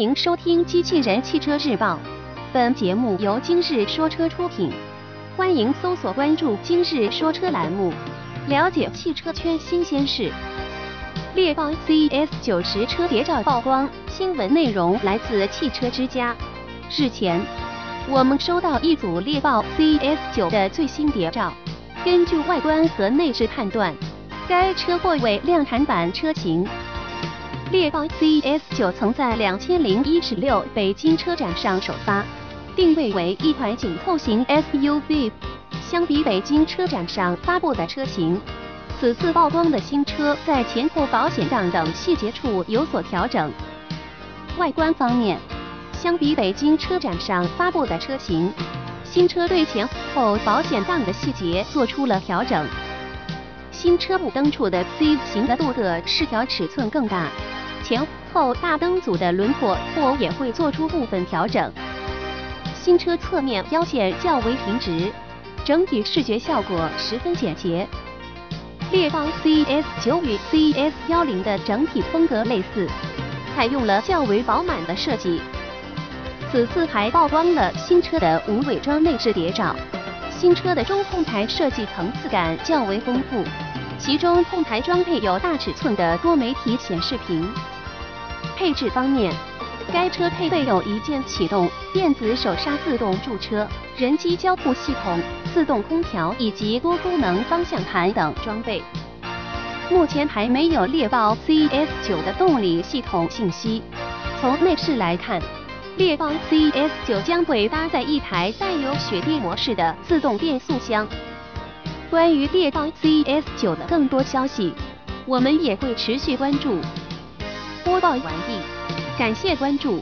欢迎收听《机器人汽车日报》，本节目由今日说车出品。欢迎搜索关注“今日说车”栏目，了解汽车圈新鲜事。猎豹 CES 九实车谍照曝光，新闻内容来自汽车之家。日前，我们收到一组猎豹 CS 九的最新谍照，根据外观和内饰判断，该车或为量产版车型。猎豹 CES 九曾在两千零一十六北京车展上首发，定位为一款紧凑型 SUV。相比北京车展上发布的车型，此次曝光的新车在前后保险杠等细节处有所调整。外观方面，相比北京车展上发布的车型，新车对前后保险杠的细节做出了调整。新车尾灯处的 C 型的镀铬饰条尺寸更大。前后大灯组的轮廓或也会做出部分调整。新车侧面腰线较为平直，整体视觉效果十分简洁。猎豹 CES 九与 CES 幺零的整体风格类似，采用了较为饱满的设计。此次还曝光了新车的无伪装内饰谍照。新车的中控台设计层次感较为丰富，其中控台装配有大尺寸的多媒体显示屏。配置方面，该车配备有一键启动、电子手刹自动驻车、人机交互系统、自动空调以及多功能方向盘等装备。目前还没有猎豹 CES 九的动力系统信息。从内饰来看，猎豹 CES 九将会搭载一台带有雪地模式的自动变速箱。关于猎豹 CS9 的更多消息，我们也会持续关注。播报完毕，感谢关注。